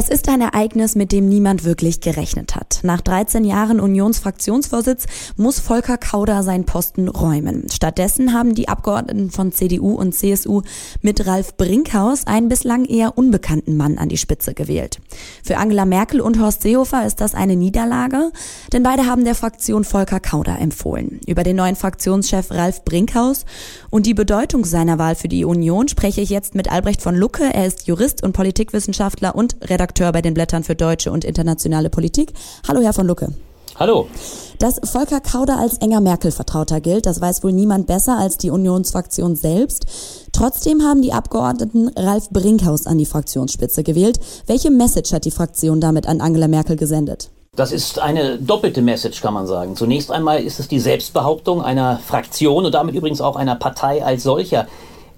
Es ist ein Ereignis, mit dem niemand wirklich gerechnet hat. Nach 13 Jahren Unionsfraktionsvorsitz muss Volker Kauder seinen Posten räumen. Stattdessen haben die Abgeordneten von CDU und CSU mit Ralf Brinkhaus einen bislang eher unbekannten Mann an die Spitze gewählt. Für Angela Merkel und Horst Seehofer ist das eine Niederlage, denn beide haben der Fraktion Volker Kauder empfohlen. Über den neuen Fraktionschef Ralf Brinkhaus und die Bedeutung seiner Wahl für die Union spreche ich jetzt mit Albrecht von Lucke. Er ist Jurist und Politikwissenschaftler und Redakteur Redakteur bei den Blättern für deutsche und internationale Politik. Hallo, Herr von Lucke. Hallo. Dass Volker Kauder als enger Merkel-Vertrauter gilt, das weiß wohl niemand besser als die Unionsfraktion selbst. Trotzdem haben die Abgeordneten Ralf Brinkhaus an die Fraktionsspitze gewählt. Welche Message hat die Fraktion damit an Angela Merkel gesendet? Das ist eine doppelte Message, kann man sagen. Zunächst einmal ist es die Selbstbehauptung einer Fraktion und damit übrigens auch einer Partei als solcher,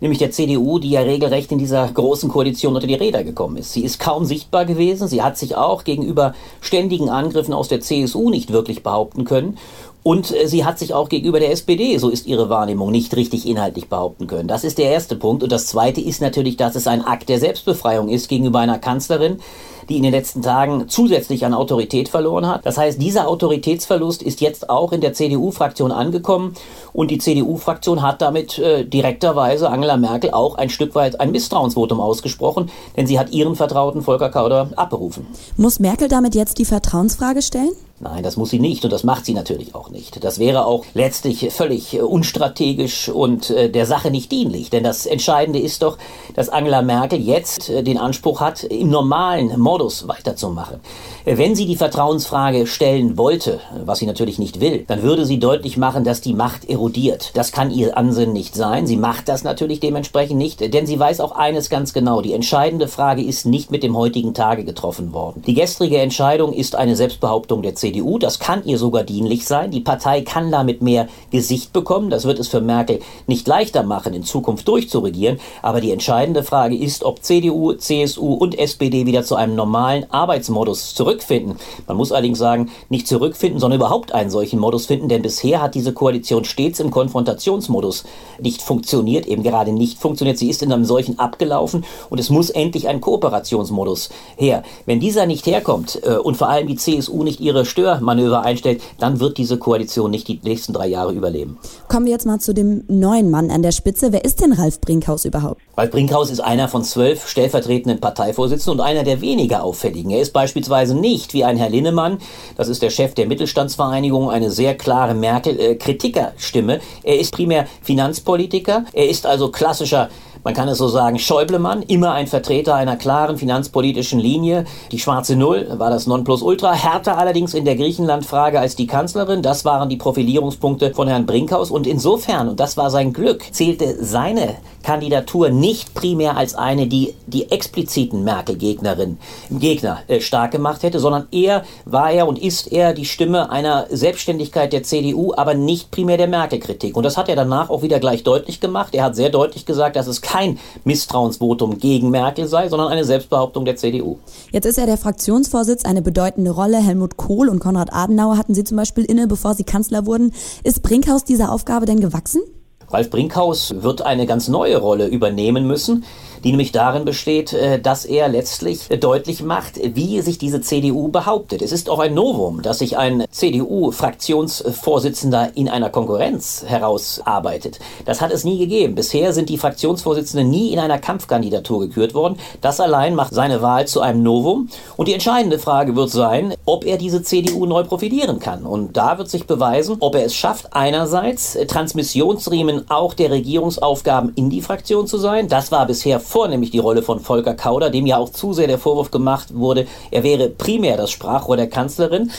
nämlich der CDU, die ja regelrecht in dieser großen Koalition unter die Räder gekommen ist. Sie ist kaum sichtbar gewesen. Sie hat sich auch gegenüber ständigen Angriffen aus der CSU nicht wirklich behaupten können. Und äh, sie hat sich auch gegenüber der SPD, so ist ihre Wahrnehmung, nicht richtig inhaltlich behaupten können. Das ist der erste Punkt. Und das zweite ist natürlich, dass es ein Akt der Selbstbefreiung ist gegenüber einer Kanzlerin, die in den letzten Tagen zusätzlich an Autorität verloren hat. Das heißt, dieser Autoritätsverlust ist jetzt auch in der CDU-Fraktion angekommen und die CDU-Fraktion hat damit äh, direkterweise Angela Merkel auch ein Stück weit ein Misstrauensvotum ausgesprochen, denn sie hat ihren Vertrauten Volker Kauder abberufen. Muss Merkel damit jetzt die Vertrauensfrage stellen? Nein, das muss sie nicht und das macht sie natürlich auch nicht. Das wäre auch letztlich völlig unstrategisch und äh, der Sache nicht dienlich. Denn das Entscheidende ist doch, dass Angela Merkel jetzt äh, den Anspruch hat, im normalen Modus weiterzumachen. Äh, wenn sie die Vertrauensfrage stellen wollte, was sie natürlich nicht will, dann würde sie deutlich machen, dass die Macht erodiert. Das kann ihr Ansinnen nicht sein. Sie macht das natürlich dementsprechend nicht, denn sie weiß auch eines ganz genau. Die entscheidende Frage ist nicht mit dem heutigen Tage getroffen worden. Die gestrige Entscheidung ist eine Selbstbehauptung der CDU. CDU. Das kann ihr sogar dienlich sein. Die Partei kann damit mehr Gesicht bekommen. Das wird es für Merkel nicht leichter machen, in Zukunft durchzuregieren. Aber die entscheidende Frage ist, ob CDU, CSU und SPD wieder zu einem normalen Arbeitsmodus zurückfinden. Man muss allerdings sagen, nicht zurückfinden, sondern überhaupt einen solchen Modus finden, denn bisher hat diese Koalition stets im Konfrontationsmodus nicht funktioniert, eben gerade nicht funktioniert. Sie ist in einem solchen abgelaufen und es muss endlich ein Kooperationsmodus her. Wenn dieser nicht herkommt äh, und vor allem die CSU nicht ihre Stimme Störmanöver einstellt, dann wird diese Koalition nicht die nächsten drei Jahre überleben. Kommen wir jetzt mal zu dem neuen Mann an der Spitze. Wer ist denn Ralf Brinkhaus überhaupt? Ralf Brinkhaus ist einer von zwölf stellvertretenden Parteivorsitzenden und einer der weniger auffälligen. Er ist beispielsweise nicht wie ein Herr Linnemann, das ist der Chef der Mittelstandsvereinigung, eine sehr klare Merkel-Kritikerstimme. Er ist primär Finanzpolitiker. Er ist also klassischer man kann es so sagen, Schäublemann, immer ein Vertreter einer klaren finanzpolitischen Linie. Die schwarze Null war das Nonplusultra, härter allerdings in der Griechenland-Frage als die Kanzlerin. Das waren die Profilierungspunkte von Herrn Brinkhaus. Und insofern, und das war sein Glück, zählte seine Kandidatur nicht primär als eine, die die expliziten Merkel-Gegnerin, Gegner äh, stark gemacht hätte, sondern eher war er und ist er die Stimme einer Selbstständigkeit der CDU, aber nicht primär der Merkel-Kritik. Und das hat er danach auch wieder gleich deutlich gemacht. Er hat sehr deutlich gesagt, dass es kein Misstrauensvotum gegen Merkel sei, sondern eine Selbstbehauptung der CDU. Jetzt ist ja der Fraktionsvorsitz eine bedeutende Rolle. Helmut Kohl und Konrad Adenauer hatten sie zum Beispiel inne, bevor sie Kanzler wurden. Ist Brinkhaus dieser Aufgabe denn gewachsen? Ralf Brinkhaus wird eine ganz neue Rolle übernehmen müssen die nämlich darin besteht, äh, dass er letztlich deutlich macht, wie sich diese CDU behauptet. Es ist auch ein Novum, dass sich ein CDU-Fraktionsvorsitzender in einer Konkurrenz herausarbeitet. Das hat es nie gegeben. Bisher sind die Fraktionsvorsitzenden nie in einer Kampfkandidatur gekürt worden. Das allein macht seine Wahl zu einem Novum. Und die entscheidende Frage wird sein, ob er diese CDU neu profilieren kann. Und da wird sich beweisen, ob er es schafft, einerseits Transmissionsriemen auch der Regierungsaufgaben in die Fraktion zu sein. Das war bisher vornehmlich die Rolle von Volker Kauder, dem ja auch zu sehr der Vorwurf gemacht wurde, er wäre primär das Sprachrohr der Kanzlerin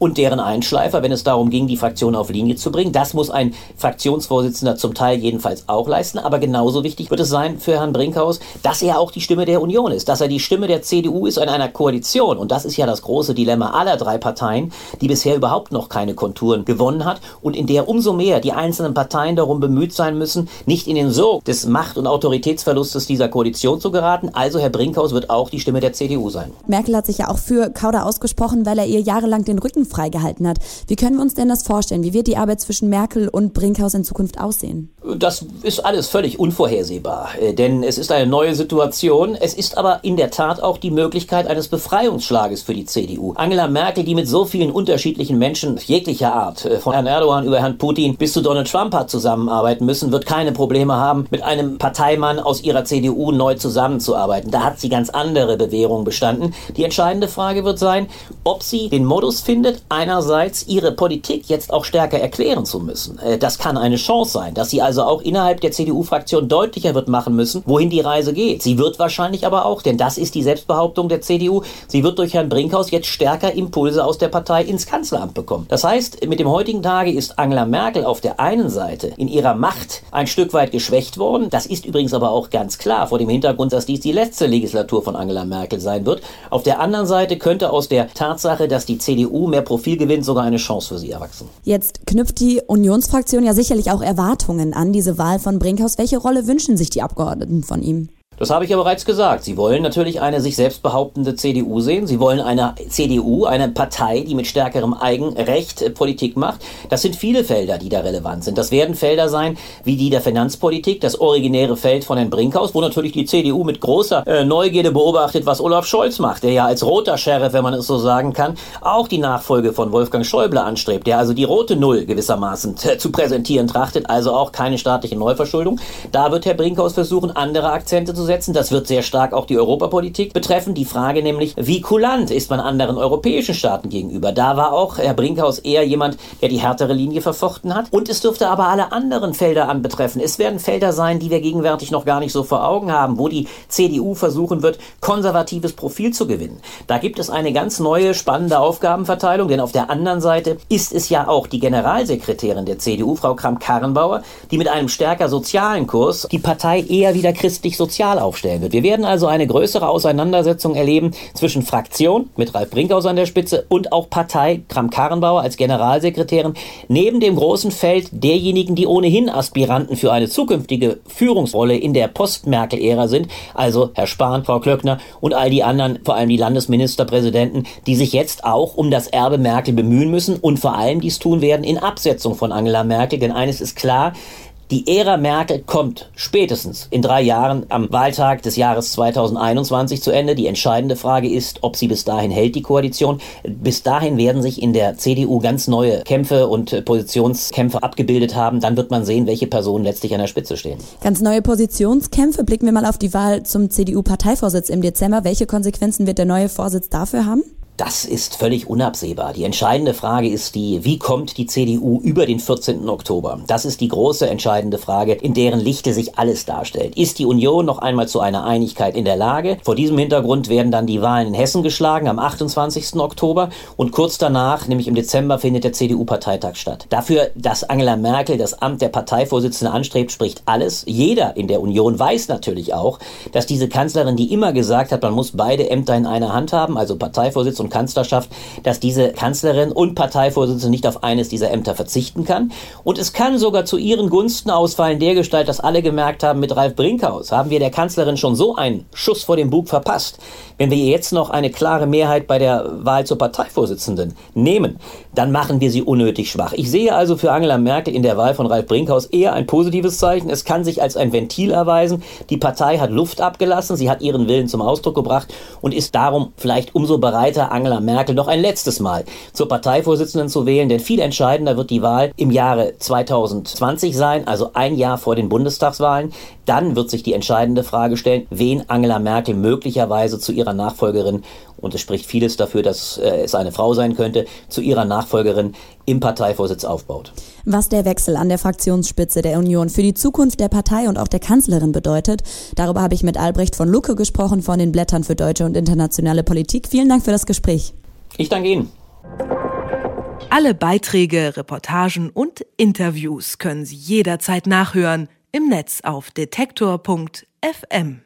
und deren Einschleifer, wenn es darum ging, die Fraktion auf Linie zu bringen. Das muss ein Fraktionsvorsitzender zum Teil jedenfalls auch leisten. Aber genauso wichtig wird es sein für Herrn Brinkhaus, dass er auch die Stimme der Union ist, dass er die Stimme der CDU ist in einer Koalition. Und das ist ja das große Dilemma aller drei Parteien, die bisher überhaupt noch keine Konturen gewonnen hat und in der umso mehr die einzelnen Parteien darum bemüht sein müssen, nicht in den Sog des Macht- und Autoritätsverlustes dieser Koalition zu geraten. Also Herr Brinkhaus wird auch die Stimme der CDU sein. Merkel hat sich ja auch für Kauder ausgesprochen, weil er ihr jahrelang den Rücken freigehalten hat. Wie können wir uns denn das vorstellen? Wie wird die Arbeit zwischen Merkel und Brinkhaus in Zukunft aussehen? Das ist alles völlig unvorhersehbar, äh, denn es ist eine neue Situation. Es ist aber in der Tat auch die Möglichkeit eines Befreiungsschlages für die CDU. Angela Merkel, die mit so vielen unterschiedlichen Menschen jeglicher Art, äh, von Herrn Erdogan über Herrn Putin bis zu Donald Trump hat zusammenarbeiten müssen, wird keine Probleme haben, mit einem Parteimann aus ihrer CDU neu zusammenzuarbeiten. Da hat sie ganz andere Bewährungen bestanden. Die entscheidende Frage wird sein, ob sie den Modus findet, einerseits ihre Politik jetzt auch stärker erklären zu müssen. Äh, das kann eine Chance sein, dass sie also auch innerhalb der CDU-Fraktion deutlicher wird machen müssen, wohin die Reise geht. Sie wird wahrscheinlich aber auch, denn das ist die Selbstbehauptung der CDU, sie wird durch Herrn Brinkhaus jetzt stärker Impulse aus der Partei ins Kanzleramt bekommen. Das heißt, mit dem heutigen Tage ist Angela Merkel auf der einen Seite in ihrer Macht ein Stück weit geschwächt worden. Das ist übrigens aber auch ganz klar vor dem Hintergrund, dass dies die letzte Legislatur von Angela Merkel sein wird. Auf der anderen Seite könnte aus der Tatsache, dass die CDU mehr Profil gewinnt, sogar eine Chance für sie erwachsen. Jetzt knüpft die Unionsfraktion ja sicherlich auch Erwartungen an diese Wahl von Brinkhaus. Welche Rolle wünschen sich die Abgeordneten von ihm? Das habe ich ja bereits gesagt. Sie wollen natürlich eine sich selbst behauptende CDU sehen. Sie wollen eine CDU, eine Partei, die mit stärkerem Eigenrecht äh, Politik macht. Das sind viele Felder, die da relevant sind. Das werden Felder sein wie die der Finanzpolitik, das originäre Feld von Herrn Brinkhaus, wo natürlich die CDU mit großer äh, Neugierde beobachtet, was Olaf Scholz macht, der ja als roter Sheriff, wenn man es so sagen kann, auch die Nachfolge von Wolfgang Schäuble anstrebt, der also die rote Null gewissermaßen zu präsentieren trachtet, also auch keine staatliche Neuverschuldung. Da wird Herr Brinkhaus versuchen, andere Akzente zu setzen. Das wird sehr stark auch die Europapolitik betreffen. Die Frage nämlich, wie kulant ist man anderen europäischen Staaten gegenüber? Da war auch Herr Brinkhaus eher jemand, der die härtere Linie verfochten hat. Und es dürfte aber alle anderen Felder anbetreffen. Es werden Felder sein, die wir gegenwärtig noch gar nicht so vor Augen haben, wo die CDU versuchen wird, konservatives Profil zu gewinnen. Da gibt es eine ganz neue, spannende Aufgabenverteilung, denn auf der anderen Seite ist es ja auch die Generalsekretärin der CDU, Frau Kramp-Karrenbauer, die mit einem stärker sozialen Kurs die Partei eher wieder christlich-sozial aufstellen wird. Wir werden also eine größere Auseinandersetzung erleben zwischen Fraktion mit Ralf Brinkhaus an der Spitze und auch Partei Kram-Karrenbauer als Generalsekretärin neben dem großen Feld derjenigen, die ohnehin Aspiranten für eine zukünftige Führungsrolle in der Post-Merkel-Ära sind, also Herr Spahn, Frau Klöckner und all die anderen, vor allem die Landesministerpräsidenten, die sich jetzt auch um das Erbe Merkel bemühen müssen und vor allem dies tun werden in Absetzung von Angela Merkel. Denn eines ist klar, die Ära Merkel kommt spätestens in drei Jahren am Wahltag des Jahres 2021 zu Ende. Die entscheidende Frage ist, ob sie bis dahin hält, die Koalition. Bis dahin werden sich in der CDU ganz neue Kämpfe und Positionskämpfe abgebildet haben. Dann wird man sehen, welche Personen letztlich an der Spitze stehen. Ganz neue Positionskämpfe. Blicken wir mal auf die Wahl zum CDU-Parteivorsitz im Dezember. Welche Konsequenzen wird der neue Vorsitz dafür haben? Das ist völlig unabsehbar. Die entscheidende Frage ist die, wie kommt die CDU über den 14. Oktober? Das ist die große entscheidende Frage, in deren Lichte sich alles darstellt. Ist die Union noch einmal zu einer Einigkeit in der Lage? Vor diesem Hintergrund werden dann die Wahlen in Hessen geschlagen am 28. Oktober und kurz danach, nämlich im Dezember, findet der CDU-Parteitag statt. Dafür, dass Angela Merkel das Amt der Parteivorsitzenden anstrebt, spricht alles. Jeder in der Union weiß natürlich auch, dass diese Kanzlerin, die immer gesagt hat, man muss beide Ämter in einer Hand haben, also Parteivorsitz und Kanzlerschaft, dass diese Kanzlerin und Parteivorsitzende nicht auf eines dieser Ämter verzichten kann. Und es kann sogar zu ihren Gunsten ausfallen, dergestalt, dass alle gemerkt haben, mit Ralf Brinkhaus haben wir der Kanzlerin schon so einen Schuss vor dem Bug verpasst. Wenn wir jetzt noch eine klare Mehrheit bei der Wahl zur Parteivorsitzenden nehmen, dann machen wir sie unnötig schwach. Ich sehe also für Angela Merkel in der Wahl von Ralf Brinkhaus eher ein positives Zeichen. Es kann sich als ein Ventil erweisen. Die Partei hat Luft abgelassen, sie hat ihren Willen zum Ausdruck gebracht und ist darum vielleicht umso bereiter, Angela Merkel noch ein letztes Mal zur Parteivorsitzenden zu wählen, denn viel entscheidender wird die Wahl im Jahre 2020 sein, also ein Jahr vor den Bundestagswahlen. Dann wird sich die entscheidende Frage stellen, wen Angela Merkel möglicherweise zu ihrer Nachfolgerin, und es spricht vieles dafür, dass äh, es eine Frau sein könnte, zu ihrer Nachfolgerin im Parteivorsitz aufbaut. Was der Wechsel an der Fraktionsspitze der Union für die Zukunft der Partei und auch der Kanzlerin bedeutet, darüber habe ich mit Albrecht von Lucke gesprochen von den Blättern für deutsche und internationale Politik. Vielen Dank für das Gespräch. Ich danke Ihnen. Alle Beiträge, Reportagen und Interviews können Sie jederzeit nachhören im Netz auf detektor.fm.